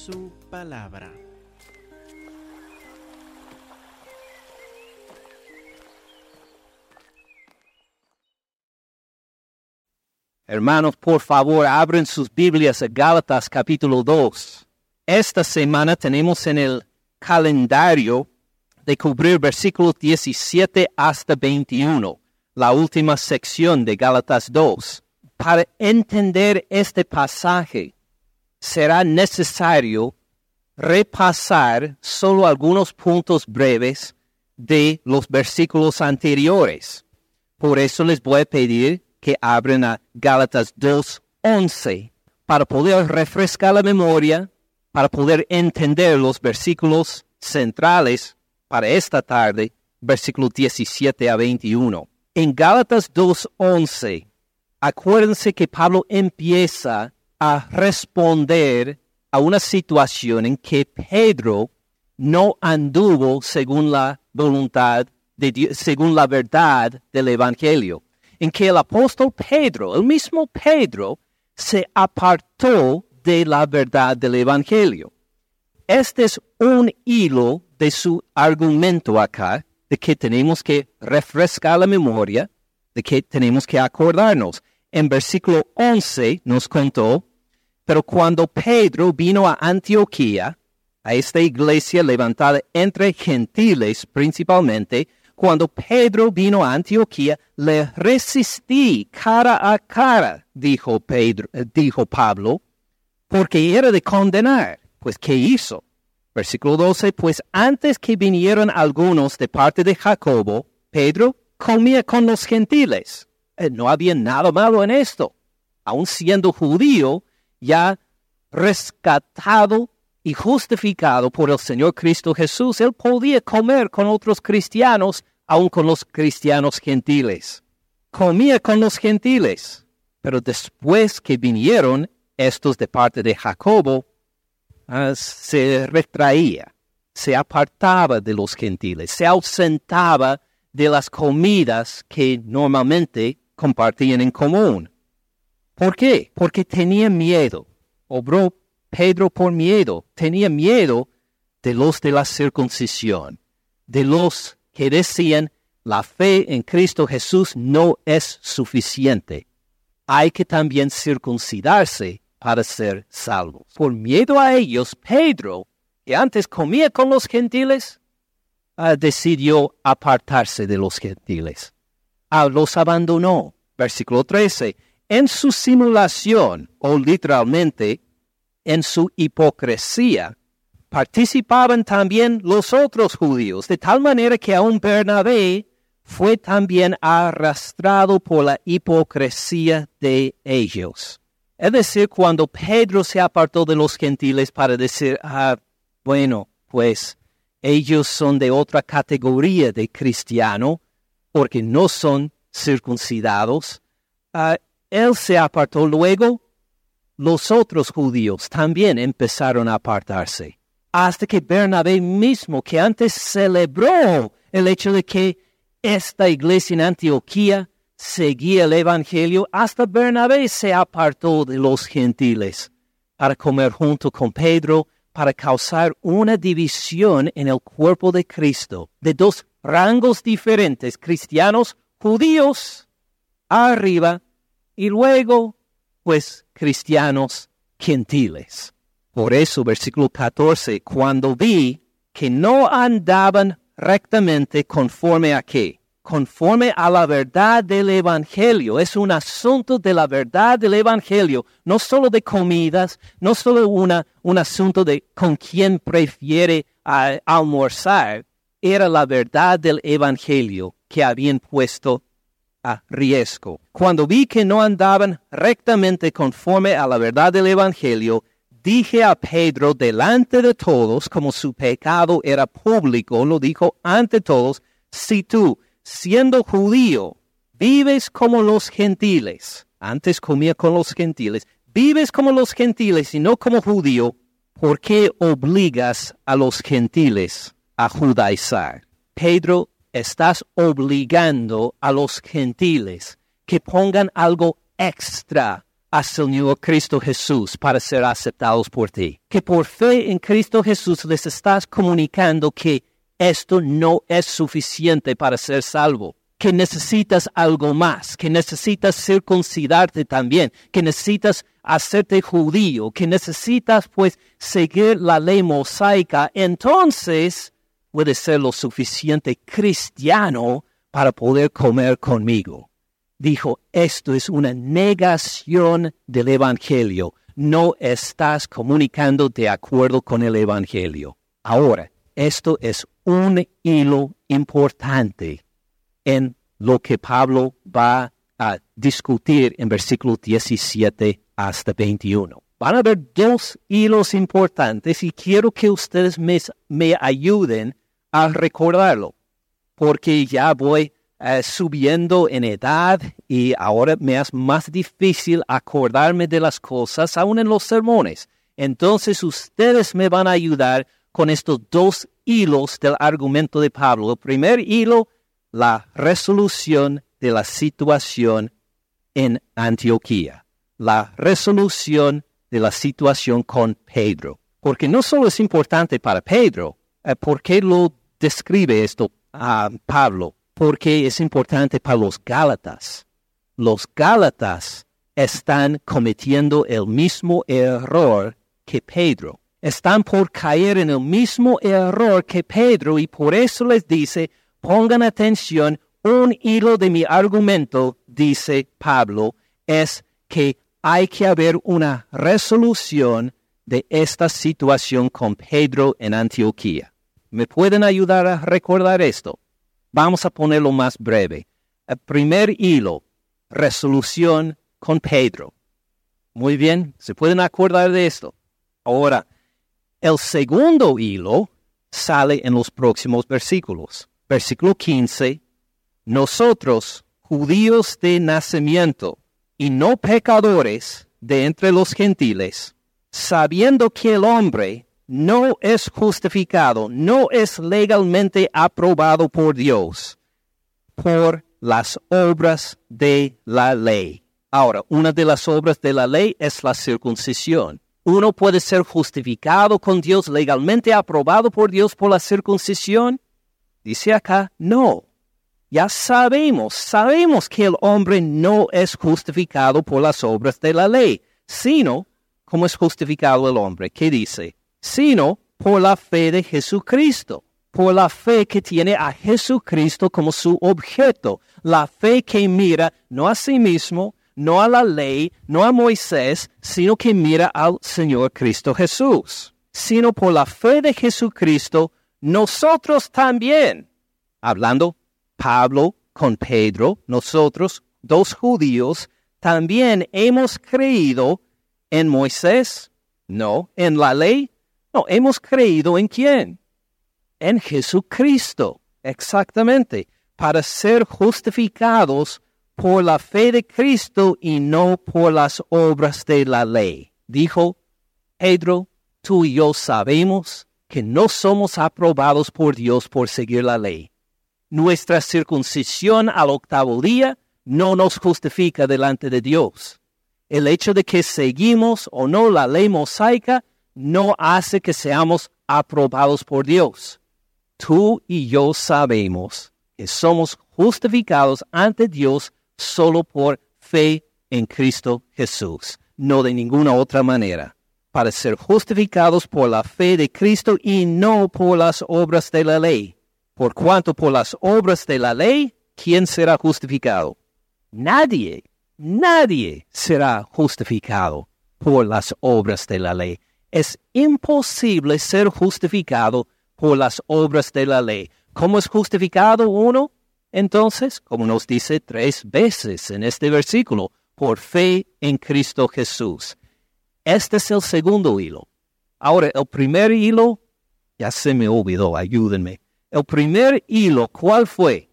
su palabra. Hermanos, por favor, abren sus Biblias a Gálatas capítulo 2. Esta semana tenemos en el calendario de cubrir versículos 17 hasta 21, la última sección de Gálatas 2. Para entender este pasaje, será necesario repasar solo algunos puntos breves de los versículos anteriores. Por eso les voy a pedir que abren a Gálatas 2.11 para poder refrescar la memoria, para poder entender los versículos centrales para esta tarde, versículos 17 a 21. En Gálatas 2.11, acuérdense que Pablo empieza a responder a una situación en que Pedro no anduvo según la voluntad de Dios, según la verdad del Evangelio en que el apóstol Pedro, el mismo Pedro, se apartó de la verdad del Evangelio. Este es un hilo de su argumento acá, de que tenemos que refrescar la memoria, de que tenemos que acordarnos. En versículo 11 nos contó, pero cuando Pedro vino a Antioquía, a esta iglesia levantada entre gentiles principalmente, cuando Pedro vino a Antioquía, le resistí cara a cara, dijo, Pedro, eh, dijo Pablo, porque era de condenar. Pues, ¿qué hizo? Versículo 12, pues antes que vinieron algunos de parte de Jacobo, Pedro comía con los gentiles. Eh, no había nada malo en esto. Aun siendo judío, ya rescatado y justificado por el Señor Cristo Jesús, él podía comer con otros cristianos aun con los cristianos gentiles. Comía con los gentiles, pero después que vinieron estos de parte de Jacobo, ah, se retraía, se apartaba de los gentiles, se ausentaba de las comidas que normalmente compartían en común. ¿Por qué? Porque tenía miedo. Obró Pedro por miedo. Tenía miedo de los de la circuncisión, de los que decían, la fe en Cristo Jesús no es suficiente. Hay que también circuncidarse para ser salvos. Por miedo a ellos, Pedro, que antes comía con los gentiles, ah, decidió apartarse de los gentiles. Ah, los abandonó. Versículo 13. En su simulación, o literalmente, en su hipocresía, participaban también los otros judíos, de tal manera que aún Bernabé fue también arrastrado por la hipocresía de ellos. Es decir, cuando Pedro se apartó de los gentiles para decir, ah, bueno, pues ellos son de otra categoría de cristiano, porque no son circuncidados, ah, él se apartó luego, los otros judíos también empezaron a apartarse hasta que Bernabé mismo, que antes celebró el hecho de que esta iglesia en Antioquía seguía el Evangelio, hasta Bernabé se apartó de los gentiles para comer junto con Pedro, para causar una división en el cuerpo de Cristo, de dos rangos diferentes, cristianos judíos arriba y luego, pues, cristianos gentiles. Por eso, versículo 14, cuando vi que no andaban rectamente conforme a qué? Conforme a la verdad del Evangelio. Es un asunto de la verdad del Evangelio, no solo de comidas, no solo una, un asunto de con quién prefiere almorzar. Era la verdad del Evangelio que habían puesto a riesgo. Cuando vi que no andaban rectamente conforme a la verdad del Evangelio, dije a Pedro delante de todos, como su pecado era público, lo dijo ante todos, si tú, siendo judío, vives como los gentiles, antes comía con los gentiles, vives como los gentiles y no como judío, ¿por qué obligas a los gentiles a judaizar? Pedro, estás obligando a los gentiles que pongan algo extra al Señor Cristo Jesús para ser aceptados por ti. Que por fe en Cristo Jesús les estás comunicando que esto no es suficiente para ser salvo, que necesitas algo más, que necesitas circuncidarte también, que necesitas hacerte judío, que necesitas pues seguir la ley mosaica, entonces puedes ser lo suficiente cristiano para poder comer conmigo. Dijo, esto es una negación del Evangelio. No estás comunicando de acuerdo con el Evangelio. Ahora, esto es un hilo importante en lo que Pablo va a discutir en versículo 17 hasta 21. Van a haber dos hilos importantes y quiero que ustedes me, me ayuden a recordarlo, porque ya voy eh, subiendo en edad y ahora me es más difícil acordarme de las cosas, aún en los sermones. Entonces ustedes me van a ayudar con estos dos hilos del argumento de Pablo. El primer hilo, la resolución de la situación en Antioquía. La resolución de la situación con Pedro. Porque no solo es importante para Pedro, eh, ¿por qué lo describe esto a Pablo? Porque es importante para los Gálatas. Los Gálatas están cometiendo el mismo error que Pedro están por caer en el mismo error que Pedro y por eso les dice, pongan atención, un hilo de mi argumento, dice Pablo, es que hay que haber una resolución de esta situación con Pedro en Antioquía. ¿Me pueden ayudar a recordar esto? Vamos a ponerlo más breve. El primer hilo, resolución con Pedro. Muy bien, ¿se pueden acordar de esto? Ahora, el segundo hilo sale en los próximos versículos. Versículo 15. Nosotros, judíos de nacimiento y no pecadores de entre los gentiles, sabiendo que el hombre no es justificado, no es legalmente aprobado por Dios por las obras de la ley. Ahora, una de las obras de la ley es la circuncisión uno puede ser justificado con Dios, legalmente aprobado por Dios por la circuncisión? Dice acá, no. Ya sabemos, sabemos que el hombre no es justificado por las obras de la ley, sino, ¿cómo es justificado el hombre? ¿Qué dice? Sino por la fe de Jesucristo, por la fe que tiene a Jesucristo como su objeto, la fe que mira no a sí mismo, no a la ley, no a Moisés, sino que mira al Señor Cristo Jesús. Sino por la fe de Jesucristo, nosotros también, hablando Pablo con Pedro, nosotros, dos judíos, también hemos creído en Moisés, no, en la ley, no, hemos creído en quién? En Jesucristo, exactamente, para ser justificados por la fe de Cristo y no por las obras de la ley. Dijo Pedro, tú y yo sabemos que no somos aprobados por Dios por seguir la ley. Nuestra circuncisión al octavo día no nos justifica delante de Dios. El hecho de que seguimos o no la ley mosaica no hace que seamos aprobados por Dios. Tú y yo sabemos que somos justificados ante Dios solo por fe en Cristo Jesús, no de ninguna otra manera, para ser justificados por la fe de Cristo y no por las obras de la ley. Por cuanto por las obras de la ley, ¿quién será justificado? Nadie, nadie será justificado por las obras de la ley. Es imposible ser justificado por las obras de la ley. ¿Cómo es justificado uno? Entonces, como nos dice tres veces en este versículo, por fe en Cristo Jesús. Este es el segundo hilo. Ahora, el primer hilo, ya se me olvidó, ayúdenme. El primer hilo, ¿cuál fue?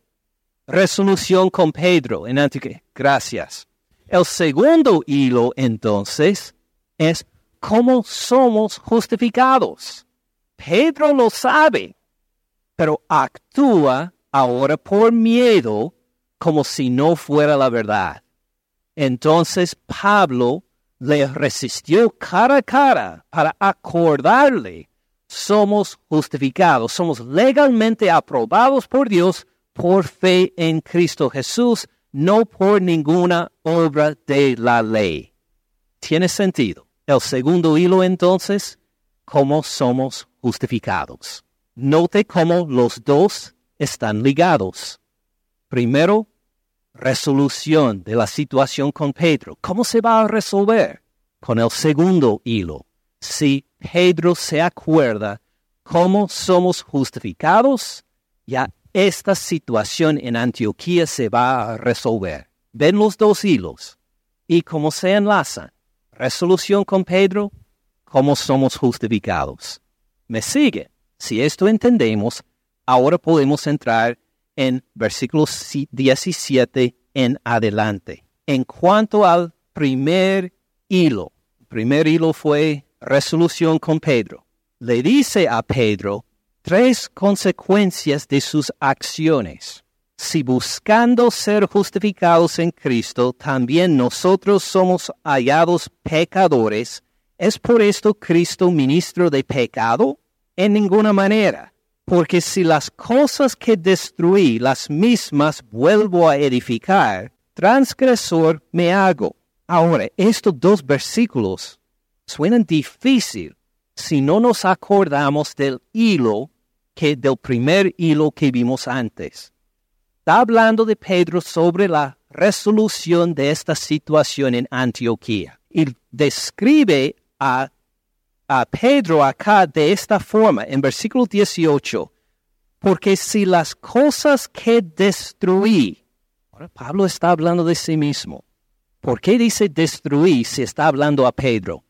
Resolución con Pedro en Antioquía. Gracias. El segundo hilo, entonces, es cómo somos justificados. Pedro lo sabe, pero actúa ahora por miedo como si no fuera la verdad. Entonces Pablo le resistió cara a cara para acordarle, somos justificados, somos legalmente aprobados por Dios por fe en Cristo Jesús, no por ninguna obra de la ley. ¿Tiene sentido? El segundo hilo entonces, cómo somos justificados. Note cómo los dos están ligados. Primero, resolución de la situación con Pedro. ¿Cómo se va a resolver? Con el segundo hilo. Si Pedro se acuerda cómo somos justificados, ya esta situación en Antioquía se va a resolver. Ven los dos hilos y cómo se enlazan. Resolución con Pedro, cómo somos justificados. ¿Me sigue? Si esto entendemos, ahora podemos entrar en versículos 17 en adelante. En cuanto al primer hilo, el primer hilo fue resolución con Pedro. Le dice a Pedro tres consecuencias de sus acciones. Si buscando ser justificados en Cristo, también nosotros somos hallados pecadores, ¿es por esto Cristo ministro de pecado? En ninguna manera porque si las cosas que destruí, las mismas vuelvo a edificar, transgresor me hago. Ahora, estos dos versículos suenan difícil si no nos acordamos del hilo que del primer hilo que vimos antes. Está hablando de Pedro sobre la resolución de esta situación en Antioquía y describe a a Pedro acá de esta forma, en versículo 18, porque si las cosas que destruí, ahora Pablo está hablando de sí mismo, ¿por qué dice destruí si está hablando a Pedro?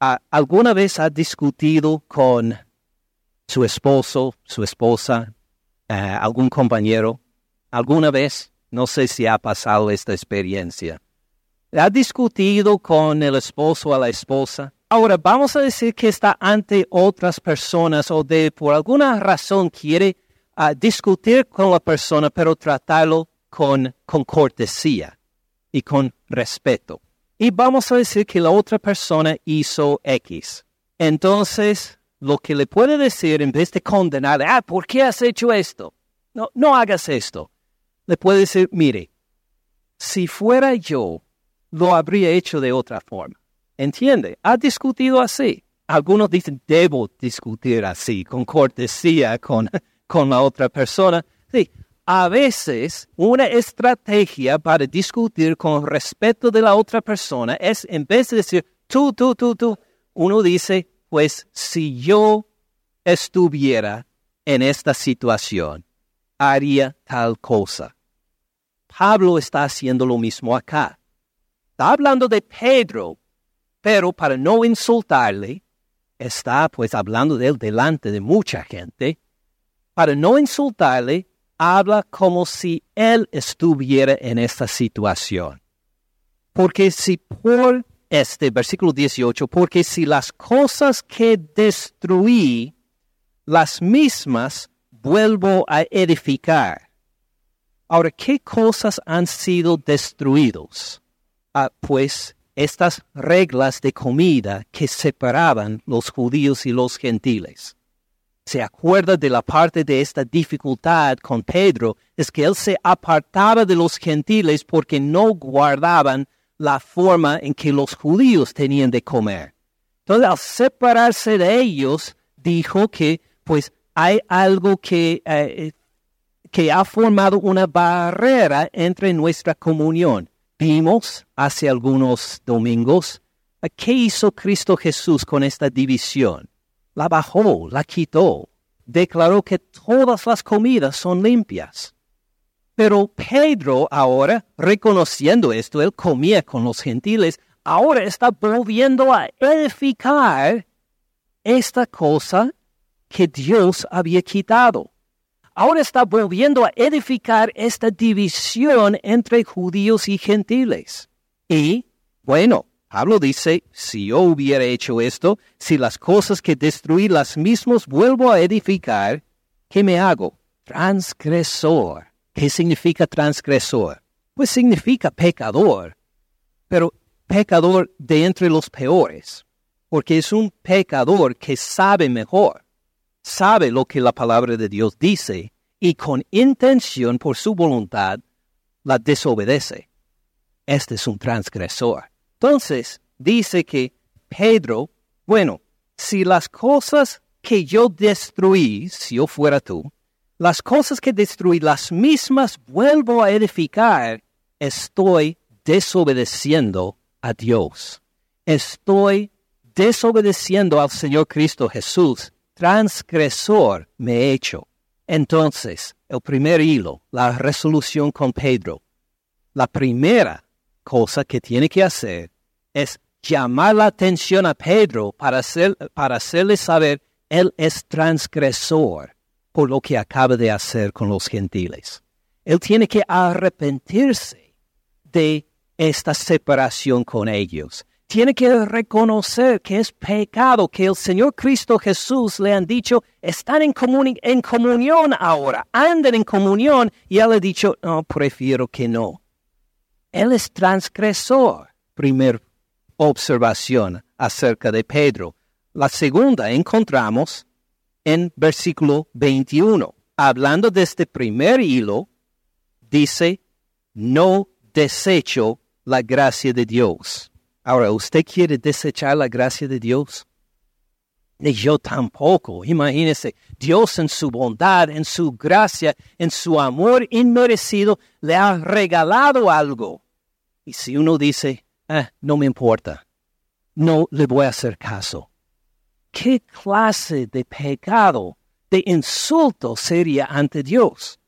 ¿Alguna vez ha discutido con su esposo, su esposa, eh, algún compañero? ¿Alguna vez? No sé si ha pasado esta experiencia. ¿Ha discutido con el esposo o la esposa? Ahora, vamos a decir que está ante otras personas o de por alguna razón quiere ah, discutir con la persona, pero tratarlo con, con cortesía y con respeto. Y vamos a decir que la otra persona hizo X. Entonces, lo que le puede decir en vez de condenarle, ah, ¿por qué has hecho esto? No, no hagas esto. Puede decir, mire, si fuera yo, lo habría hecho de otra forma. ¿Entiende? Ha discutido así. Algunos dicen, debo discutir así, con cortesía con, con la otra persona. Sí, a veces una estrategia para discutir con respeto de la otra persona es, en vez de decir, tú, tú, tú, tú, uno dice, pues si yo estuviera en esta situación, haría tal cosa. Pablo está haciendo lo mismo acá. Está hablando de Pedro, pero para no insultarle, está pues hablando de él delante de mucha gente, para no insultarle, habla como si él estuviera en esta situación. Porque si por este versículo 18, porque si las cosas que destruí, las mismas vuelvo a edificar. Ahora, ¿qué cosas han sido destruidos? Ah, pues estas reglas de comida que separaban los judíos y los gentiles. Se acuerda de la parte de esta dificultad con Pedro, es que él se apartaba de los gentiles porque no guardaban la forma en que los judíos tenían de comer. Entonces, al separarse de ellos, dijo que pues hay algo que, eh, que ha formado una barrera entre nuestra comunión vimos hace algunos domingos, ¿qué hizo Cristo Jesús con esta división? La bajó, la quitó, declaró que todas las comidas son limpias. Pero Pedro ahora, reconociendo esto, él comía con los gentiles, ahora está volviendo a edificar esta cosa que Dios había quitado ahora está volviendo a edificar esta división entre judíos y gentiles. Y, bueno, Pablo dice, si yo hubiera hecho esto, si las cosas que destruí las mismas vuelvo a edificar, ¿qué me hago? Transgresor. ¿Qué significa transgresor? Pues significa pecador. Pero pecador de entre los peores, porque es un pecador que sabe mejor, sabe lo que la palabra de Dios dice y con intención por su voluntad la desobedece. Este es un transgresor. Entonces, dice que Pedro, bueno, si las cosas que yo destruí, si yo fuera tú, las cosas que destruí, las mismas vuelvo a edificar, estoy desobedeciendo a Dios. Estoy desobedeciendo al Señor Cristo Jesús. Transgresor me he hecho. Entonces, el primer hilo, la resolución con Pedro. La primera cosa que tiene que hacer es llamar la atención a Pedro para, hacer, para hacerle saber, él es transgresor por lo que acaba de hacer con los gentiles. Él tiene que arrepentirse de esta separación con ellos. Tiene que reconocer que es pecado, que el Señor Cristo Jesús le han dicho, están en, en comunión ahora, anden en comunión, y él ha dicho, no, prefiero que no. Él es transgresor. Primer observación acerca de Pedro. La segunda encontramos en versículo 21. Hablando de este primer hilo, dice, no desecho la gracia de Dios. Ahora, ¿usted quiere desechar la gracia de Dios? Ni yo tampoco. Imagínese, Dios en su bondad, en su gracia, en su amor inmerecido, le ha regalado algo. Y si uno dice, ah, no me importa, no le voy a hacer caso. ¿Qué clase de pecado, de insulto sería ante Dios?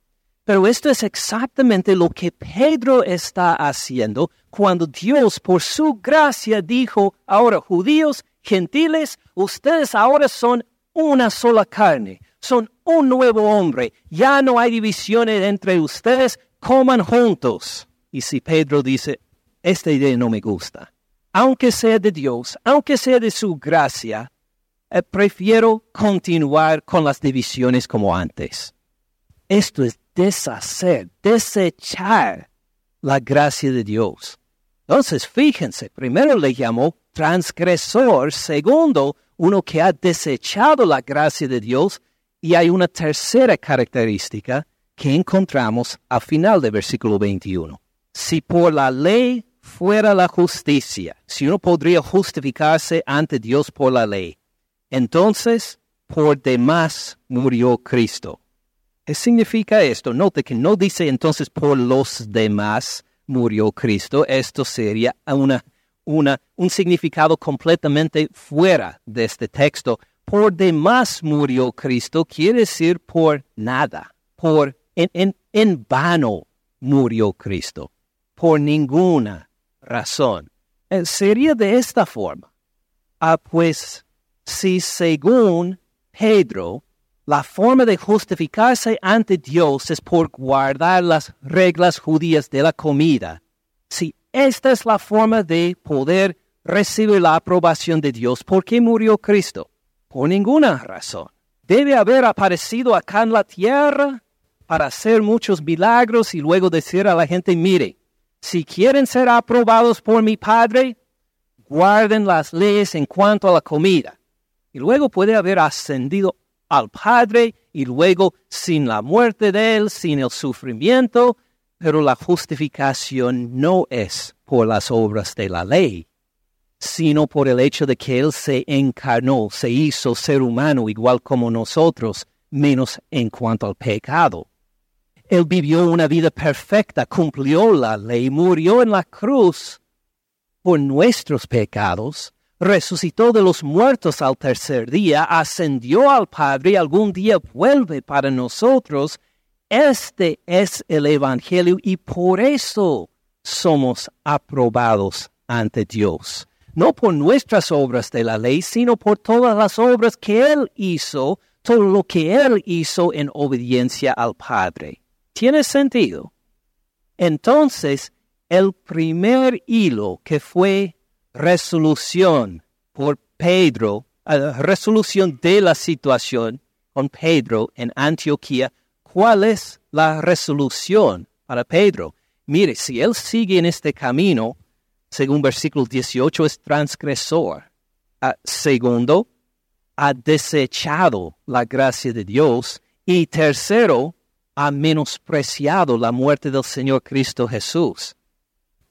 Pero esto es exactamente lo que Pedro está haciendo cuando Dios, por su gracia, dijo, ahora judíos, gentiles, ustedes ahora son una sola carne, son un nuevo hombre, ya no hay divisiones entre ustedes, coman juntos. Y si Pedro dice, esta idea no me gusta, aunque sea de Dios, aunque sea de su gracia, eh, prefiero continuar con las divisiones como antes. Esto es deshacer, desechar la gracia de Dios. Entonces, fíjense, primero le llamó transgresor, segundo, uno que ha desechado la gracia de Dios, y hay una tercera característica que encontramos al final del versículo 21. Si por la ley fuera la justicia, si uno podría justificarse ante Dios por la ley, entonces por demás murió Cristo. ¿Qué significa esto? Note que no dice entonces por los demás murió Cristo. Esto sería una, una, un significado completamente fuera de este texto. Por demás murió Cristo quiere decir por nada, por en, en, en vano murió Cristo, por ninguna razón. Eh, sería de esta forma. Ah, pues, si según Pedro, la forma de justificarse ante Dios es por guardar las reglas judías de la comida, si esta es la forma de poder recibir la aprobación de Dios, ¿por qué murió Cristo? Por ninguna razón. Debe haber aparecido acá en la tierra para hacer muchos milagros y luego decir a la gente, mire, si quieren ser aprobados por mi Padre, guarden las leyes en cuanto a la comida. Y luego puede haber ascendido al Padre y luego sin la muerte de Él, sin el sufrimiento, pero la justificación no es por las obras de la ley, sino por el hecho de que Él se encarnó, se hizo ser humano igual como nosotros, menos en cuanto al pecado. Él vivió una vida perfecta, cumplió la ley, murió en la cruz por nuestros pecados, resucitó de los muertos al tercer día, ascendió al Padre y algún día vuelve para nosotros. Este es el Evangelio y por eso somos aprobados ante Dios. No por nuestras obras de la ley, sino por todas las obras que Él hizo, todo lo que Él hizo en obediencia al Padre. ¿Tiene sentido? Entonces, el primer hilo que fue resolución por Pedro, uh, resolución de la situación con Pedro en Antioquía, ¿cuál es la resolución para Pedro? Mire, si él sigue en este camino, según versículo 18, es transgresor. Ah, segundo, ha desechado la gracia de Dios. Y tercero, ha menospreciado la muerte del Señor Cristo Jesús.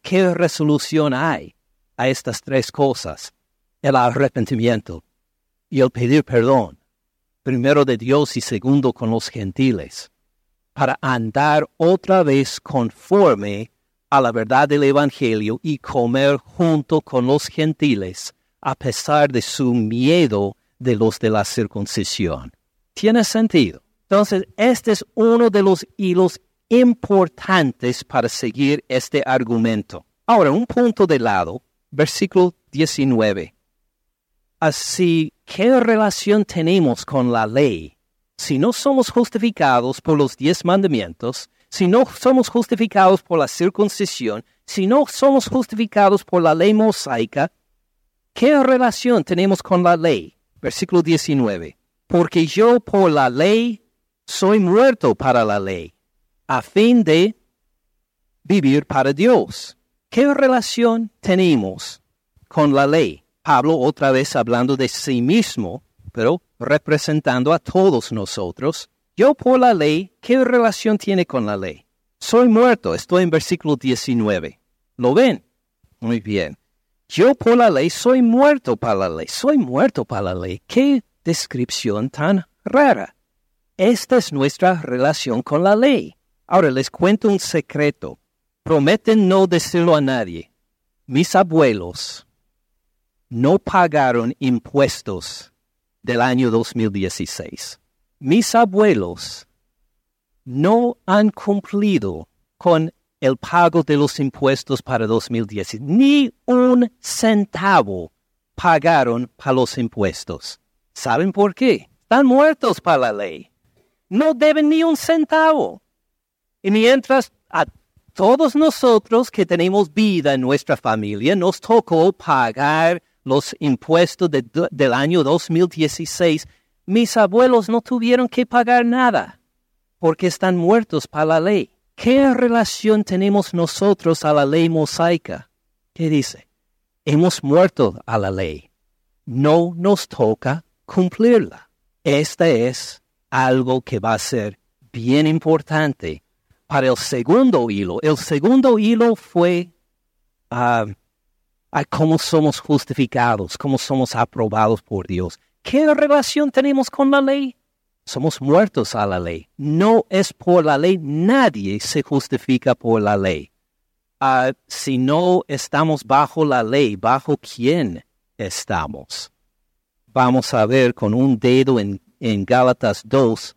¿Qué resolución hay a estas tres cosas? El arrepentimiento y el pedir perdón, primero de Dios y segundo con los gentiles, para andar otra vez conforme a la verdad del Evangelio y comer junto con los gentiles, a pesar de su miedo de los de la circuncisión. Tiene sentido. Entonces, este es uno de los hilos importantes para seguir este argumento. Ahora, un punto de lado, versículo 19. Así, ¿qué relación tenemos con la ley? Si no somos justificados por los diez mandamientos, si no somos justificados por la circuncisión, si no somos justificados por la ley mosaica, ¿qué relación tenemos con la ley? Versículo 19. Porque yo por la ley soy muerto para la ley, a fin de vivir para Dios. ¿Qué relación tenemos con la ley? Pablo otra vez hablando de sí mismo, pero representando a todos nosotros. Yo por la ley, ¿qué relación tiene con la ley? Soy muerto, estoy en versículo 19. ¿Lo ven? Muy bien. Yo por la ley soy muerto para la ley, soy muerto para la ley. ¿Qué descripción tan rara? Esta es nuestra relación con la ley. Ahora les cuento un secreto. Prometen no decirlo a nadie. Mis abuelos no pagaron impuestos del año 2016. Mis abuelos no han cumplido con el pago de los impuestos para 2010. Ni un centavo pagaron para los impuestos. ¿Saben por qué? Están muertos para la ley no deben ni un centavo. Y mientras a todos nosotros que tenemos vida en nuestra familia nos tocó pagar los impuestos del año 2016, mis abuelos no tuvieron que pagar nada porque están muertos para la ley. ¿Qué relación tenemos nosotros a la ley mosaica? ¿Qué dice? Hemos muerto a la ley. No nos toca cumplirla. Esta es algo que va a ser bien importante para el segundo hilo. El segundo hilo fue ah, a cómo somos justificados, cómo somos aprobados por Dios. ¿Qué relación tenemos con la ley? Somos muertos a la ley. No es por la ley, nadie se justifica por la ley. Ah, si no estamos bajo la ley, ¿bajo quién estamos? Vamos a ver con un dedo en en Gálatas 2,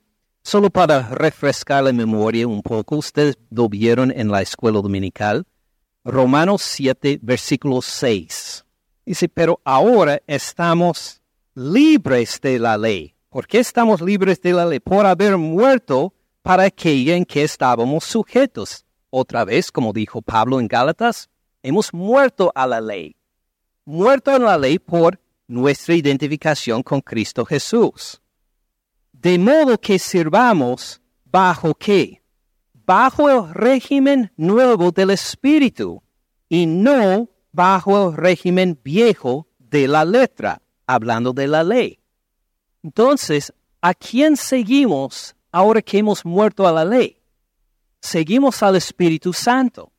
solo para refrescar la memoria un poco, ustedes lo vieron en la escuela dominical, Romanos 7, versículo 6. Dice, pero ahora estamos libres de la ley. ¿Por qué estamos libres de la ley? Por haber muerto para aquella en que estábamos sujetos. Otra vez, como dijo Pablo en Gálatas, hemos muerto a la ley. Muerto a la ley por nuestra identificación con Cristo Jesús. De modo que sirvamos bajo qué? Bajo el régimen nuevo del Espíritu y no bajo el régimen viejo de la letra, hablando de la ley. Entonces, ¿a quién seguimos ahora que hemos muerto a la ley? Seguimos al Espíritu Santo.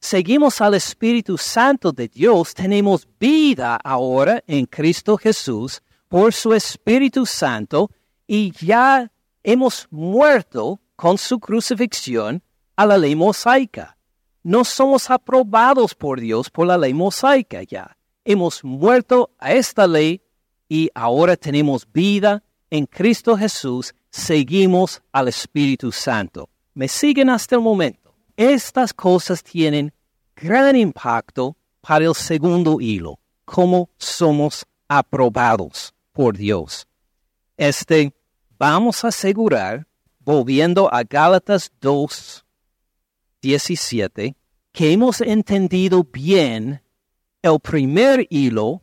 Seguimos al Espíritu Santo de Dios, tenemos vida ahora en Cristo Jesús por su Espíritu Santo y ya hemos muerto con su crucifixión a la ley mosaica. No somos aprobados por Dios por la ley mosaica ya. Hemos muerto a esta ley y ahora tenemos vida en Cristo Jesús. Seguimos al Espíritu Santo. ¿Me siguen hasta el momento? Estas cosas tienen gran impacto para el segundo hilo, cómo somos aprobados por Dios. Este vamos a asegurar, volviendo a Gálatas 2, 17, que hemos entendido bien el primer hilo,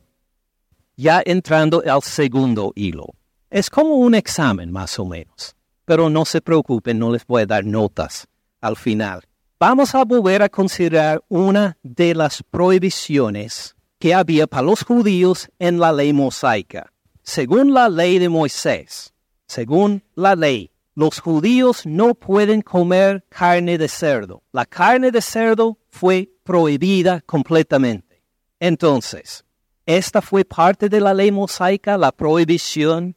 ya entrando al segundo hilo. Es como un examen, más o menos. Pero no se preocupen, no les voy a dar notas al final. vamos a volver a considerar una de las prohibiciones que había para los judíos en la ley mosaica. Según la ley de Moisés, según la ley, los judíos no pueden comer carne de cerdo. La carne de cerdo fue prohibida completamente. Entonces, esta fue parte de la ley mosaica, la prohibición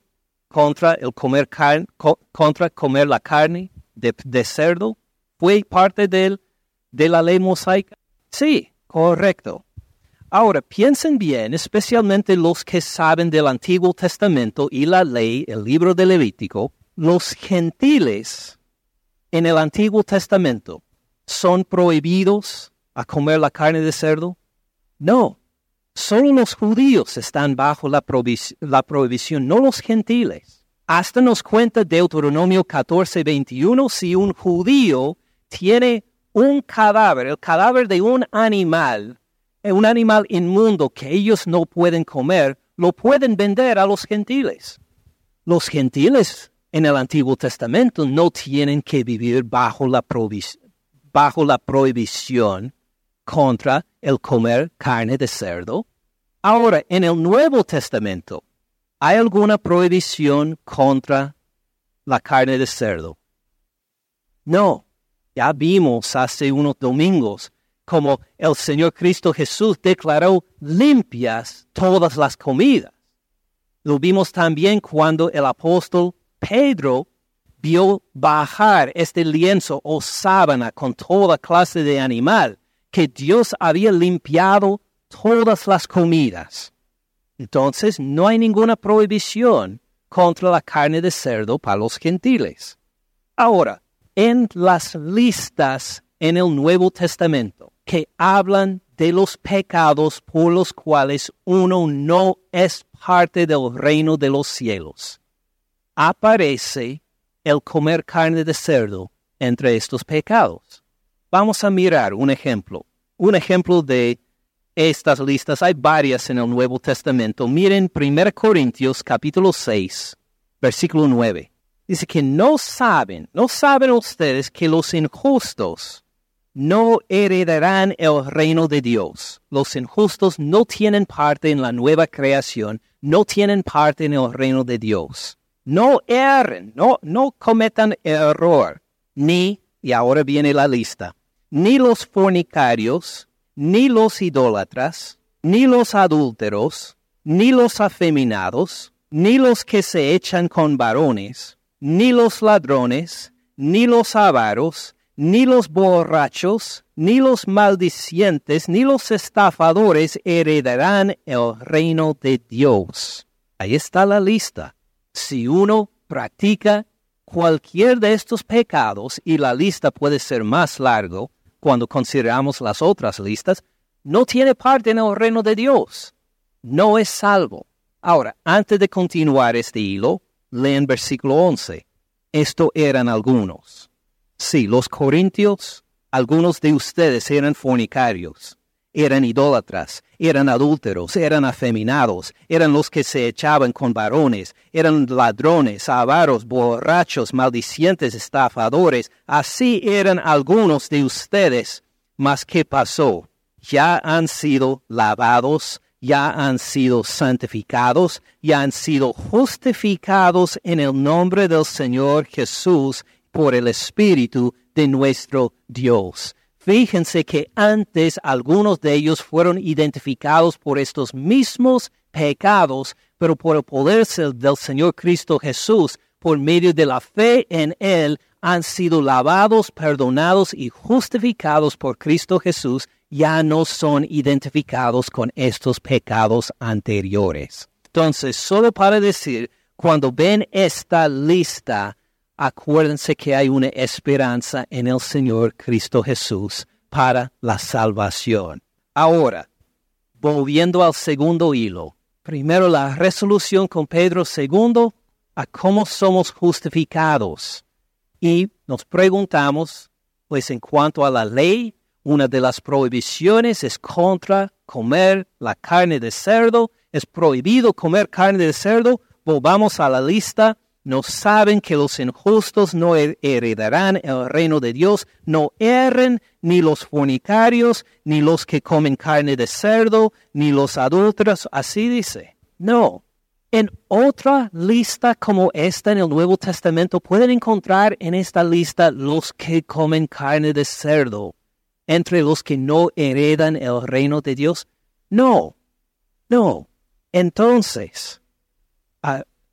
contra el comer carne, contra comer la carne de, cerdo, fue parte de la ley mosaica. Sí, correcto. Ahora, piensen bien, especialmente los que saben del Antiguo Testamento y la ley, el libro de Levítico, los gentiles en el Antiguo Testamento son prohibidos a comer la carne de cerdo? No, solo los judíos están bajo la, prohibición, no los gentiles. Hasta nos cuenta Deuteronomio 14, 21, si un judío tiene un cadáver, el cadáver de un animal, un animal inmundo que ellos no pueden comer, lo pueden vender a los gentiles. Los gentiles en el Antiguo Testamento no tienen que vivir bajo la, bajo la prohibición contra el comer carne de cerdo. Ahora, en el Nuevo Testamento, ¿hay alguna prohibición contra la carne de cerdo? No, ya vimos hace unos domingos como el Señor Cristo Jesús declaró limpias todas las comidas. Lo vimos también cuando el apóstol Pedro vio bajar este lienzo o sábana con toda clase de animal, que Dios había limpiado todas las comidas. Entonces no hay ninguna prohibición contra la carne de cerdo para los gentiles. Ahora, en las listas en el Nuevo Testamento que hablan de los pecados por los cuales uno no es parte del reino de los cielos, aparece el comer carne de cerdo entre estos pecados. Vamos a mirar un ejemplo. Un ejemplo de estas listas, hay varias en el Nuevo Testamento. Miren 1 Corintios capítulo 6, versículo 9. Dice que no saben, no saben ustedes que los injustos no heredarán el reino de Dios. Los injustos no tienen parte en la nueva creación, no tienen parte en el reino de Dios no erren, no, no cometan error, ni, y ahora viene la lista, ni los fornicarios, ni los idólatras, ni los adúlteros, ni los afeminados, ni los que se echan con varones, ni los ladrones, ni los avaros, ni los borrachos, ni los maldicientes, ni los estafadores heredarán el reino de Dios. Ahí está la lista si uno practica cualquier de estos pecados, y la lista puede ser más largo cuando consideramos las otras listas, no tiene parte en el reino de Dios. No es salvo. Ahora, antes de continuar este hilo, leen versículo 11. Esto eran algunos. Sí, los corintios, algunos de ustedes eran fornicarios eran idólatras, eran adúlteros, eran afeminados, eran los que se echaban con varones, eran ladrones, avaros, borrachos, maldicientes, estafadores. Así eran algunos de ustedes. Mas ¿qué pasó? Ya han sido lavados, ya han sido santificados, ya han sido justificados en el nombre del Señor Jesús por el Espíritu de nuestro Dios. Fíjense que antes algunos de ellos fueron identificados por estos mismos pecados, pero por el poder del Señor Cristo Jesús, por medio de la fe en Él, han sido lavados, perdonados y justificados por Cristo Jesús, ya no son identificados con estos pecados anteriores. Entonces, solo para decir, cuando ven esta lista, acuérdense que hay una esperanza en el Señor Cristo Jesús para la salvación. Ahora, volviendo al segundo hilo, primero la resolución con Pedro, segundo, a cómo somos justificados. Y nos preguntamos, pues en cuanto a la ley, una de las prohibiciones es contra comer la carne de cerdo, es prohibido comer carne de cerdo, volvamos a la lista no saben que los injustos no heredarán el reino de Dios, no erren ni los fornicarios, ni los que comen carne de cerdo, ni los adúlteros, así dice. No. En otra lista como esta en el Nuevo Testamento pueden encontrar en esta lista los que comen carne de cerdo, entre los que no heredan el reino de Dios. No, no. Entonces,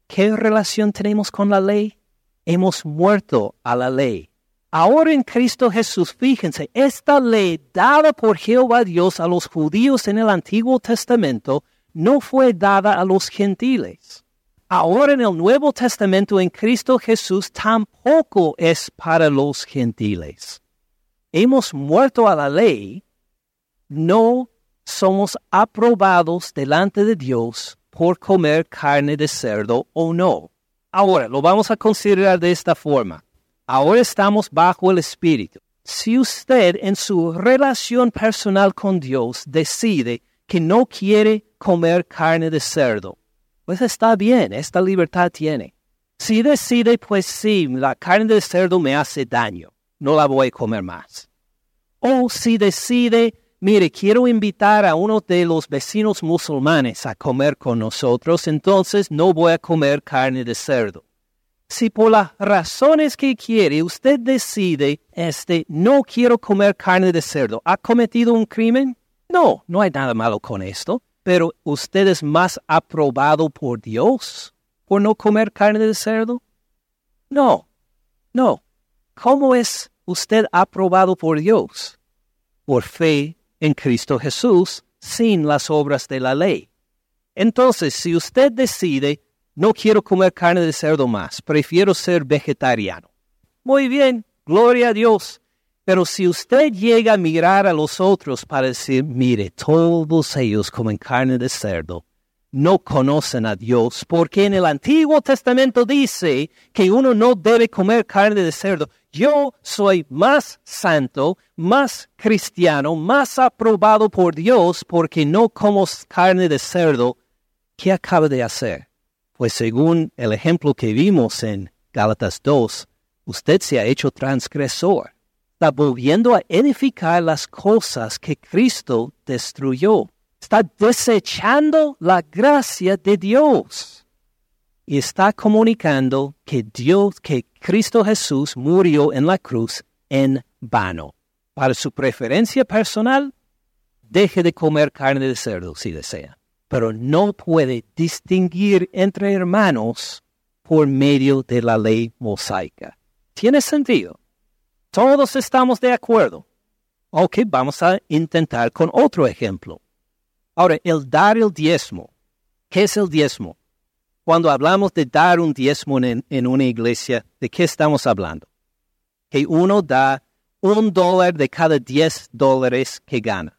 ¿qué relación tenemos con la ley? Hemos muerto a la ley. Ahora en Cristo Jesús, fíjense, esta ley dada por Jehová Dios a los judíos en el Antiguo Testamento no fue dada a los gentiles. Ahora en el Nuevo Testamento en Cristo Jesús tampoco es para los gentiles. Hemos muerto a la ley, no somos aprobados delante de Dios por comer carne de cerdo o no. Ahora, lo vamos a considerar de esta forma. Ahora estamos bajo el Espíritu. Si usted en su relación personal con Dios decide que no quiere comer carne de cerdo, pues está bien, esta libertad tiene. Si decide, pues sí, la carne de cerdo me hace daño, no la voy a comer más. O si decide, mire, quiero invitar a uno de los vecinos musulmanes a comer con nosotros, entonces no voy a comer carne de cerdo. Si por las razones que quiere usted decide, este, no quiero comer carne de cerdo, ¿ha cometido un crimen? No, no hay nada malo con esto, pero usted es más aprobado por Dios por no comer carne de cerdo? No, no. ¿Cómo es usted aprobado por Dios? Por fe en Cristo Jesús sin las obras de la ley. Entonces, si usted decide, no quiero comer carne de cerdo más, prefiero ser vegetariano. Muy bien, gloria a Dios. Pero si usted llega a mirar a los otros para decir, mire, todos ellos comen carne de cerdo, no conocen a Dios, porque en el Antiguo Testamento dice que uno no debe comer carne de cerdo. Yo soy más santo, más cristiano, más aprobado por Dios porque no como carne de cerdo. ¿Qué acaba de hacer? Pues según el ejemplo que vimos en Gálatas 2, usted se ha hecho transgresor. Está volviendo a edificar las cosas que Cristo destruyó. Está desechando la gracia de Dios y está comunicando que Dios, que Cristo Jesús murió en la cruz en vano. Para su preferencia personal, deje de comer carne de cerdo si desea, pero no puede distinguir entre hermanos por medio de la ley mosaica. ¿Tiene sentido? Todos estamos de acuerdo. Ok, vamos a intentar con otro ejemplo. Ahora, el dar el diezmo. ¿Qué es el diezmo? Cuando hablamos de dar un diezmo en, una iglesia, ¿de qué estamos hablando? Que uno da un dólar de cada diez dólares que gana.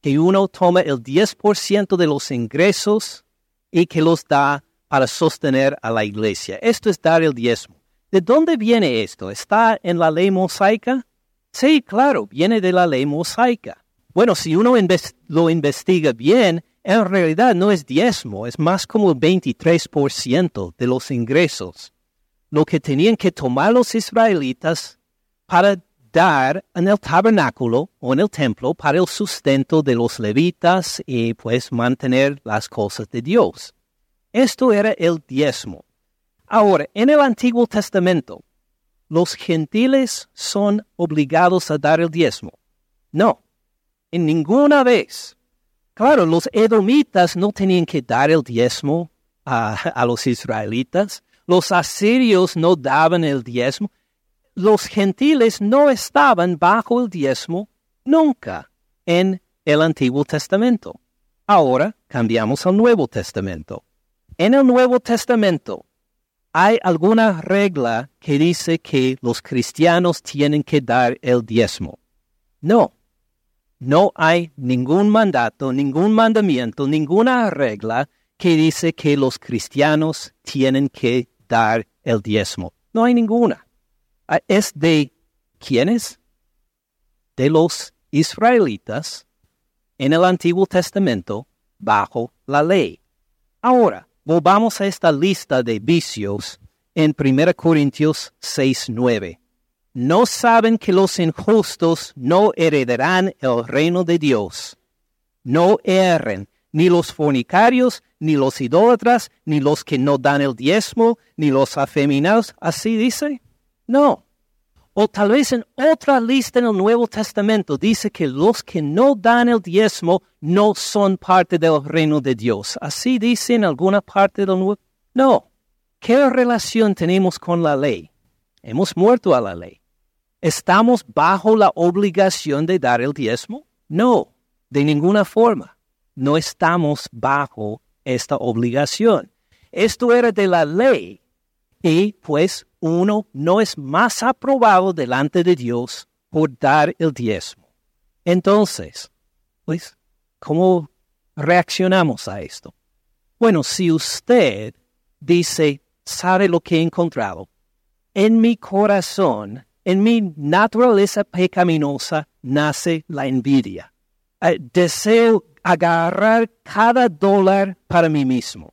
Que uno toma el diez por ciento de los ingresos y que los da para sostener a la iglesia. Esto es dar el diezmo. ¿De dónde viene esto? ¿Está en la ley mosaica? Sí, claro, viene de la ley mosaica. Bueno, si uno lo investiga bien, en realidad no es diezmo, es más como el 23% de los ingresos, lo que tenían que tomar los israelitas para dar en el tabernáculo o en el templo para el sustento de los levitas y pues mantener las cosas de Dios. Esto era el diezmo. Ahora, en el Antiguo Testamento, ¿los gentiles son obligados a dar el diezmo? No, en ninguna vez. Claro, los edomitas no tenían que dar el diezmo a, los israelitas, los asirios no daban el diezmo, los gentiles no estaban bajo el diezmo nunca en el Antiguo Testamento. Ahora cambiamos al Nuevo Testamento. En el Nuevo Testamento, ¿hay alguna regla que dice que los cristianos tienen que dar el diezmo? No no hay ningún mandato, ningún mandamiento, ninguna regla que dice que los cristianos tienen que dar el diezmo. No hay ninguna. Ah, es de quiénes? De los israelitas en el Antiguo Testamento bajo la ley. Ahora, volvamos a esta lista de vicios en 1 Corintios 6, 9. No saben que los injustos no heredarán el reino de Dios. No erren, ni los fornicarios, ni los idólatras, ni los que no dan el diezmo, ni los afeminados. ¿Así dice? No. O tal vez en otra lista en el Nuevo Testamento dice que los que no dan el diezmo no son parte del reino de Dios. ¿Así dice en alguna parte del Nuevo? No. ¿Qué relación tenemos con la ley? Hemos muerto a la ley. ¿Estamos bajo la obligación de dar el diezmo? No, de ninguna forma. No estamos bajo esta obligación. Esto era de la ley y pues uno no es más aprobado delante de Dios por dar el diezmo. Entonces, pues, ¿cómo reaccionamos a esto? Bueno, si usted dice, sabe lo que he encontrado, en mi corazón, en mi naturaleza pecaminosa, nace la envidia. Eh, deseo agarrar cada dólar para mí mismo.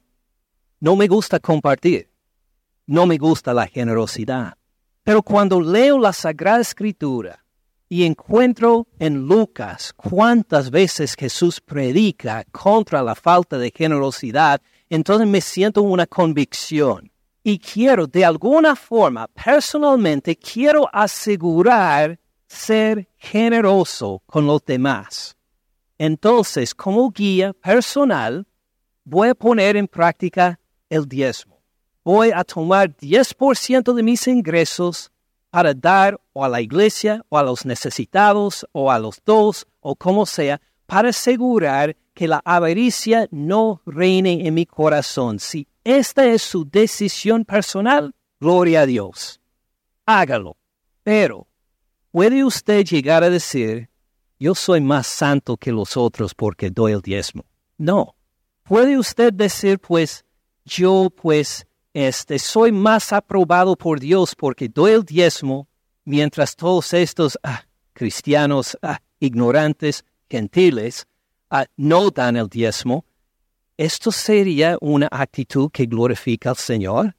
No me gusta compartir. No me gusta la generosidad. Pero cuando leo la Sagrada Escritura y encuentro en Lucas cuántas veces Jesús predica contra la falta de generosidad, entonces me siento una convicción. Y quiero, de alguna forma, personalmente, quiero asegurar ser generoso con los demás. Entonces, como guía personal, voy a poner en práctica el diezmo. Voy a tomar 10% de mis ingresos para dar o a la iglesia o a los necesitados o a los dos o como sea, para asegurar que la avaricia no reine en mi corazón. Si esta es su decisión personal, gloria a Dios. Hágalo. Pero, ¿puede usted llegar a decir, yo soy más santo que los otros porque doy el diezmo. No. Puede usted decir, pues, yo, pues, este, soy más aprobado por Dios porque doy el diezmo, mientras todos estos ah, cristianos ah, ignorantes, gentiles, ah, no dan el diezmo. ¿Esto sería una actitud que glorifica al Señor?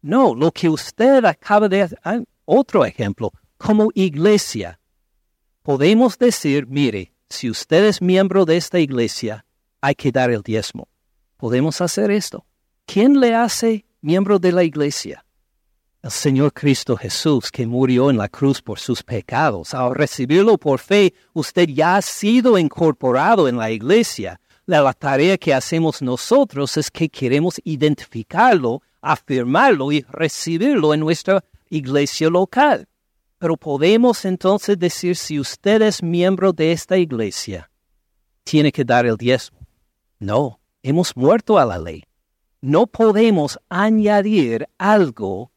No, lo que usted acaba de hacer, otro ejemplo, como iglesia, podemos decir, mire, si usted es miembro de esta iglesia, hay que dar el diezmo. Podemos hacer esto. ¿Quién le hace miembro de la iglesia? El Señor Cristo Jesús, que murió en la cruz por sus pecados. Al recibirlo por fe, usted ya ha sido incorporado en la iglesia. La, tarea que hacemos nosotros es que queremos identificarlo, afirmarlo y recibirlo en nuestra iglesia local. Pero podemos entonces decir, si usted es miembro de esta iglesia, tiene que dar el diezmo. No, hemos muerto a la ley. No podemos añadir algo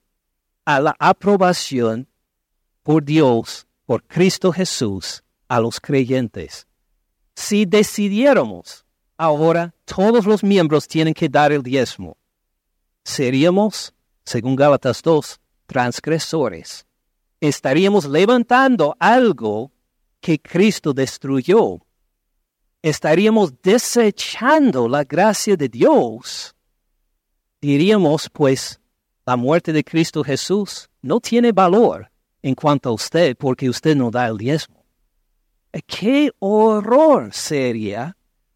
a la aprobación por Dios, por Cristo Jesús, a los creyentes. Si decidiéramos, ahora todos los miembros tienen que dar el diezmo, seríamos, según Gálatas 2, transgresores estaríamos levantando algo que Cristo destruyó. Estaríamos desechando la gracia de Dios. Diríamos, pues, la muerte de Cristo Jesús no tiene valor en cuanto a usted porque usted no da el diezmo. ¿Qué horror sería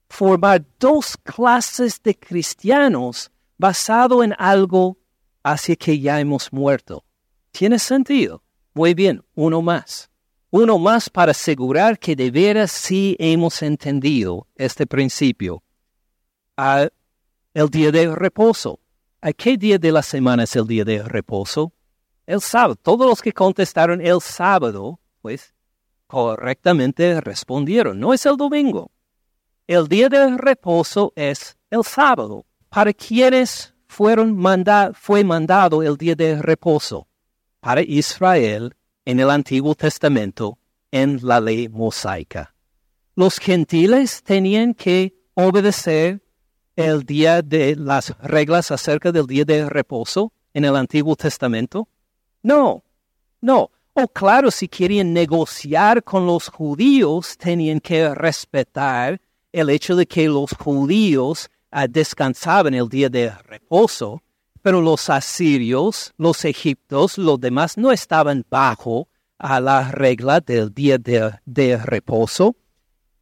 formar dos clases de cristianos basado en algo hacia que ya hemos muerto? ¿Tiene sentido? Muy bien, uno más. Uno más para asegurar que de veras sí hemos entendido este principio. Ah, el día de reposo. ¿A qué día de la semana es el día de reposo? El sábado. Todos los que contestaron el sábado, pues correctamente respondieron. No es el domingo. El día de reposo es el sábado. ¿Para quienes fueron fue mandado el día de reposo? para Israel en el Antiguo Testamento en la ley mosaica. Los gentiles tenían que obedecer el día de las reglas acerca del día de reposo en el Antiguo Testamento. No, no. O claro, si querían negociar con los judíos, tenían que respetar el hecho de que los judíos ah, descansaban el día de reposo, pero los asirios, los egiptos, los demás no estaban bajo a la regla del día de, reposo.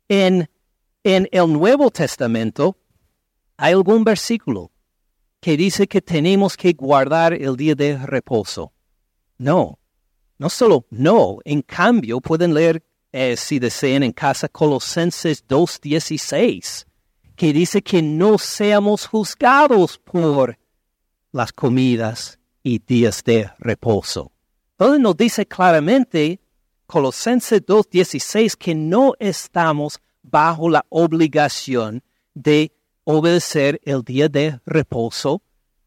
En, en el Nuevo Testamento hay algún versículo que dice que tenemos que guardar el día de reposo. No, no solo no, en cambio pueden leer, eh, si desean, en casa Colosenses 2.16, que dice que no seamos juzgados por las comidas y días de reposo. Entonces nos dice claramente Colosenses 2.16 que no estamos bajo la obligación de obedecer el día de reposo,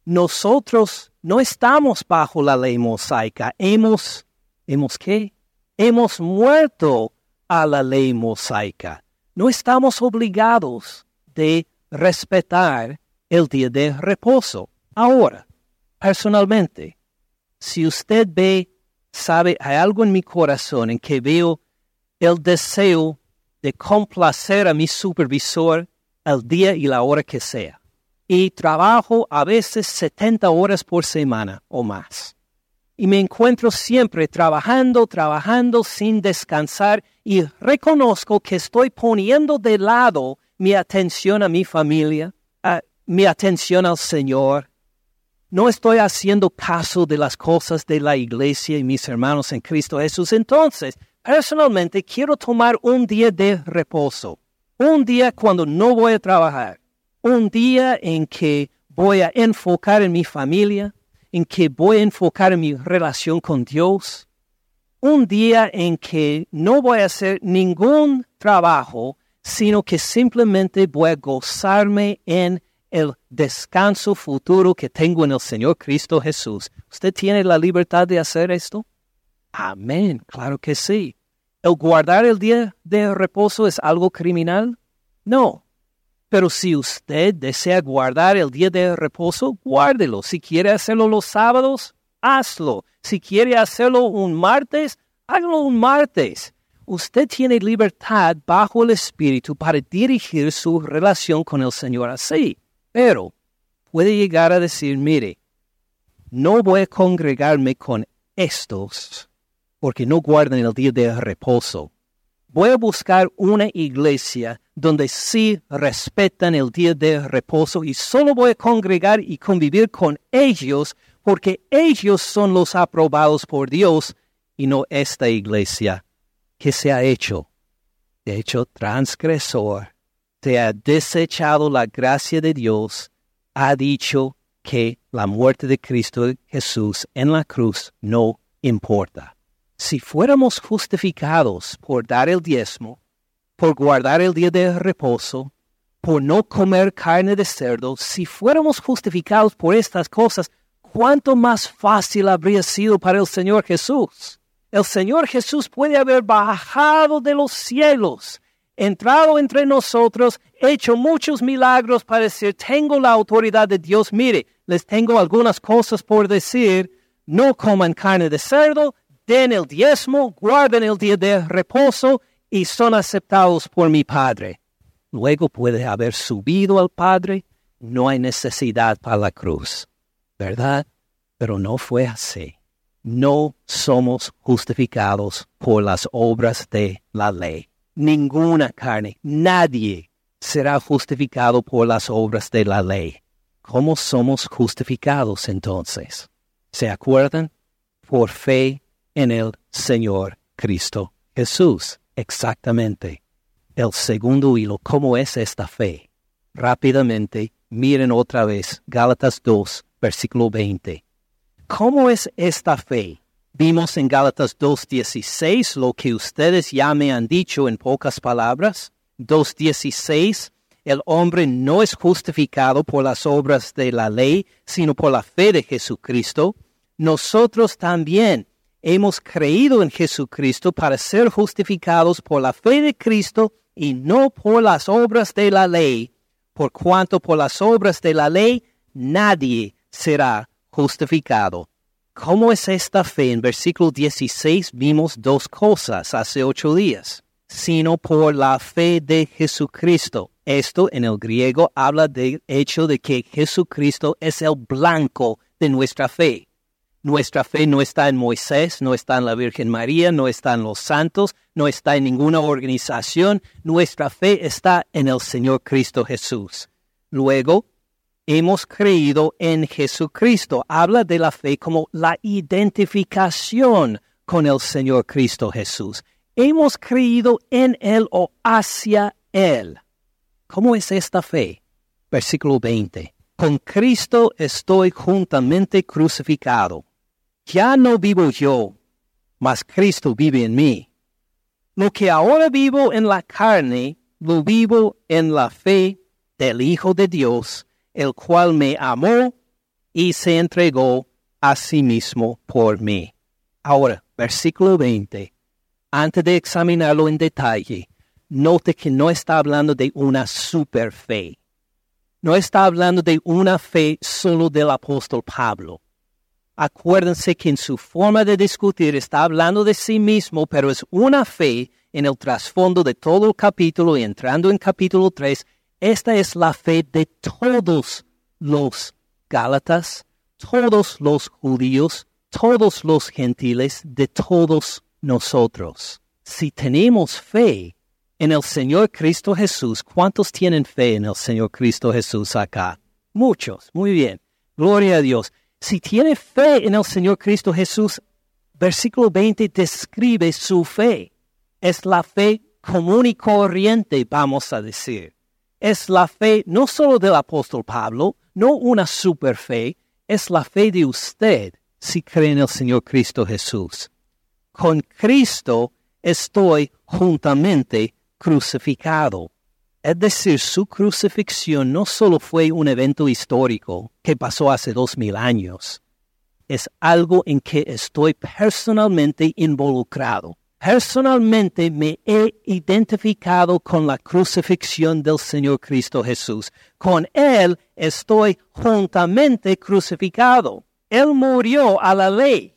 nosotros no estamos bajo la ley mosaica. Hemos, ¿hemos qué? Hemos muerto a la ley mosaica. No estamos obligados de respetar el día de reposo. Ahora, personalmente, si usted ve, sabe, hay algo en mi corazón en que veo el deseo de complacer a mi supervisor el día y la hora que sea. Y trabajo a veces 70 horas por semana o más. Y me encuentro siempre trabajando, trabajando sin descansar y reconozco que estoy poniendo de lado mi atención a mi familia, mi atención al Señor. No estoy haciendo caso de las cosas de la iglesia y mis hermanos en Cristo Jesús. Entonces, personalmente quiero tomar un día de reposo un día cuando no voy a trabajar, un día en que voy a enfocar en mi familia, en que voy a enfocar en mi relación con Dios, un día en que no voy a hacer ningún trabajo, sino que simplemente voy a gozarme en el descanso futuro que tengo en el Señor Cristo Jesús. ¿Usted tiene la libertad de hacer esto? Amén, claro que sí. ¿El guardar el día de reposo es algo criminal? No. Pero si usted desea guardar el día de reposo, guárdelo. Si quiere hacerlo los sábados, hazlo. Si quiere hacerlo un martes, hágalo un martes. Usted tiene libertad bajo el Espíritu para dirigir su relación con el Señor así. Pero puede llegar a decir, mire, no voy a congregarme con estos porque no guardan el día de reposo. Voy a buscar una iglesia donde sí respetan el día de reposo y solo voy a congregar y convivir con ellos porque ellos son los aprobados por Dios y no esta iglesia que se ha hecho. De hecho, transgresor, te ha desechado la gracia de Dios, ha dicho que la muerte de Cristo Jesús en la cruz no importa si fuéramos justificados por dar el diezmo, por guardar el día de reposo, por no comer carne de cerdo, si fuéramos justificados por estas cosas, ¿cuánto más fácil habría sido para el Señor Jesús? El Señor Jesús puede haber bajado de los cielos, entrado entre nosotros, hecho muchos milagros para decir, tengo la autoridad de Dios, mire, les tengo algunas cosas por decir, no coman carne de cerdo, den el diezmo, guarden el día de reposo y son aceptados por mi Padre. Luego puede haber subido al Padre, no hay necesidad para la cruz, ¿verdad? Pero no fue así. No somos justificados por las obras de la ley. Ninguna carne, nadie será justificado por las obras de la ley. ¿Cómo somos justificados entonces? ¿Se acuerdan? Por fe en el Señor Cristo Jesús. Exactamente. El segundo hilo, ¿cómo es esta fe? Rápidamente, miren otra vez Gálatas 2, versículo 20. ¿Cómo es esta fe? Vimos en Gálatas 2.16 lo que ustedes ya me han dicho en pocas palabras. 2.16, el hombre no es justificado por las obras de la ley, sino por la fe de Jesucristo. Nosotros también hemos creído en Jesucristo para ser justificados por la fe de Cristo y no por las obras de la ley, por cuanto por las obras de la ley nadie será justificado. ¿Cómo es esta fe? En versículo 16 vimos dos cosas hace ocho días, sino por la fe de Jesucristo. Esto en el griego habla del hecho de que Jesucristo es el blanco de nuestra fe. Nuestra fe no está en Moisés, no está en la Virgen María, no está en los santos, no está en ninguna organización. Nuestra fe está en el Señor Cristo Jesús. Luego, hemos creído en Jesucristo. Habla de la fe como la identificación con el Señor Cristo Jesús. Hemos creído en Él o hacia Él. ¿Cómo es esta fe? Versículo 20. Con Cristo estoy juntamente crucificado ya no vivo yo, mas Cristo vive en mí. Lo que ahora vivo en la carne, lo vivo en la fe del Hijo de Dios, el cual me amó y se entregó a sí mismo por mí. Ahora, versículo 20. Antes de examinarlo en detalle, note que no está hablando de una super fe. No está hablando de una fe solo del apóstol Pablo acuérdense que en su forma de discutir está hablando de sí mismo, pero es una fe en el trasfondo de todo el capítulo y entrando en capítulo 3, esta es la fe de todos los Gálatas, todos los judíos, todos los gentiles, de todos nosotros. Si tenemos fe en el Señor Cristo Jesús, ¿cuántos tienen fe en el Señor Cristo Jesús acá? Muchos, muy bien. Gloria a Dios. Si tiene fe en el Señor Cristo Jesús, versículo 20 describe su fe. Es la fe común y corriente, vamos a decir. Es la fe no solo del apóstol Pablo, no una super fe, es la fe de usted si cree en el Señor Cristo Jesús. Con Cristo estoy juntamente crucificado. Es decir, su crucifixión no solo fue un evento histórico que pasó hace dos mil años, es algo en que estoy personalmente involucrado. Personalmente me he identificado con la crucifixión del Señor Cristo Jesús. Con Él estoy juntamente crucificado. Él murió a la ley.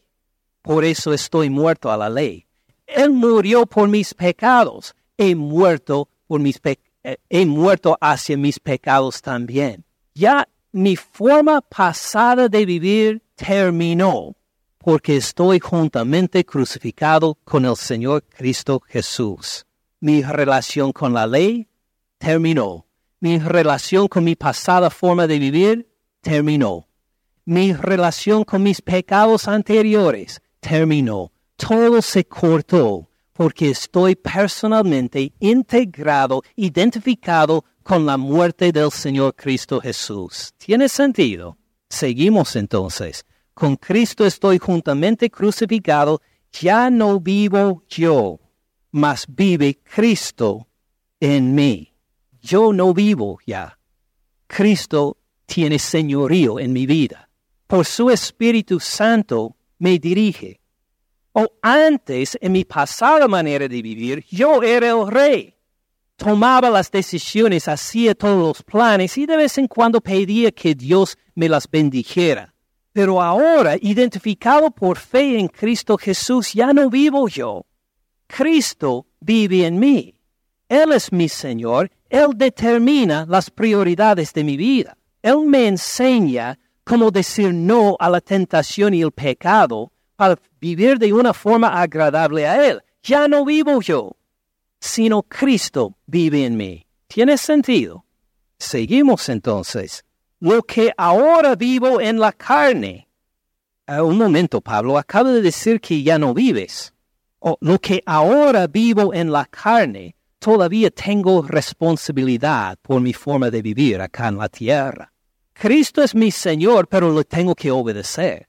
Por eso estoy muerto a la ley. Él murió por mis pecados. He muerto por mis pecados he muerto hacia mis pecados también. Ya mi forma pasada de vivir terminó, porque estoy juntamente crucificado con el Señor Cristo Jesús. Mi relación con la ley terminó. Mi relación con mi pasada forma de vivir terminó. Mi relación con mis pecados anteriores terminó. Todo se cortó porque estoy personalmente integrado, identificado con la muerte del Señor Cristo Jesús. ¿Tiene sentido? Seguimos entonces. Con Cristo estoy juntamente crucificado, ya no vivo yo, mas vive Cristo en mí. Yo no vivo ya. Cristo tiene señorío en mi vida. Por su Espíritu Santo me dirige o antes, en mi pasada manera de vivir, yo era el rey. Tomaba las decisiones, hacía todos los planes y de vez en cuando pedía que Dios me las bendijera. Pero ahora, identificado por fe en Cristo Jesús, ya no vivo yo. Cristo vive en mí. Él es mi Señor. Él determina las prioridades de mi vida. Él me enseña cómo decir no a la tentación y el pecado para vivir de una forma agradable a Él. Ya no vivo yo, sino Cristo vive en mí. ¿Tiene sentido? Seguimos entonces. Lo que ahora vivo en la carne. un momento, Pablo, acaba de decir que ya no vives. O lo que ahora vivo en la carne, todavía tengo responsabilidad por mi forma de vivir acá en la tierra. Cristo es mi Señor, pero lo tengo que obedecer.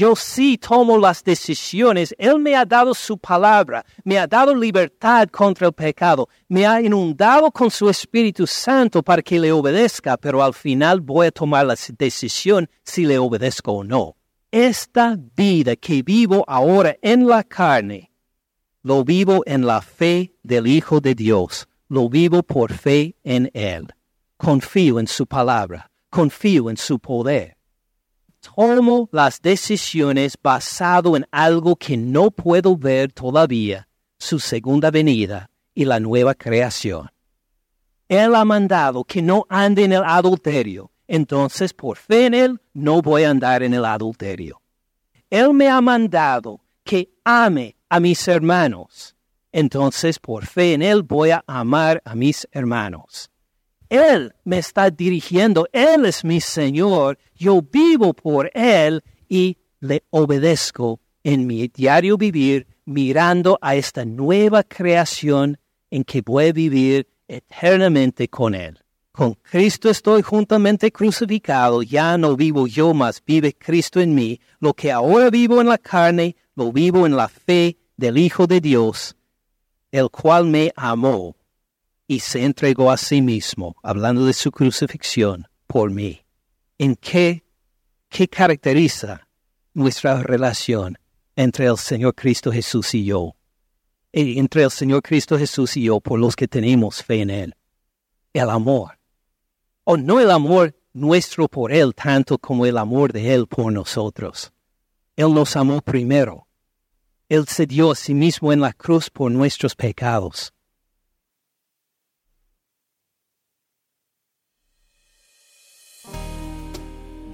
Yo sí tomo las decisiones. Él me ha dado su palabra, me ha dado libertad contra el pecado, me ha inundado con su Espíritu Santo para que le obedezca, pero al final voy a tomar la decisión si le obedezco o no. Esta vida que vivo ahora en la carne, lo vivo en la fe del Hijo de Dios, lo vivo por fe en Él. Confío en su palabra, confío en su poder tomo las decisiones basado en algo que no puedo ver todavía, su segunda venida y la nueva creación. Él ha mandado que no ande en el adulterio. entonces por fe en Él no voy a andar en el adulterio. Él me ha mandado que ame a mis hermanos, entonces por fe en Él voy a amar a mis hermanos. Él me está dirigiendo, Él es mi Señor, yo vivo por Él y le obedezco en mi diario vivir mirando a esta nueva creación en que voy a vivir eternamente con Él. Con Cristo estoy juntamente crucificado, ya no vivo yo, mas vive Cristo en mí. Lo que ahora vivo en la carne, lo vivo en la fe del Hijo de Dios, el cual me amó y se entregó a sí mismo, hablando de su crucifixión, por mí. ¿En qué, qué caracteriza nuestra relación entre el Señor Cristo Jesús y yo? entre el Señor Cristo Jesús y yo por los que tenemos fe en Él. El amor. O no el amor nuestro por Él tanto como el amor de Él por nosotros. Él nos amó primero. Él se dio a sí mismo en la cruz por nuestros pecados.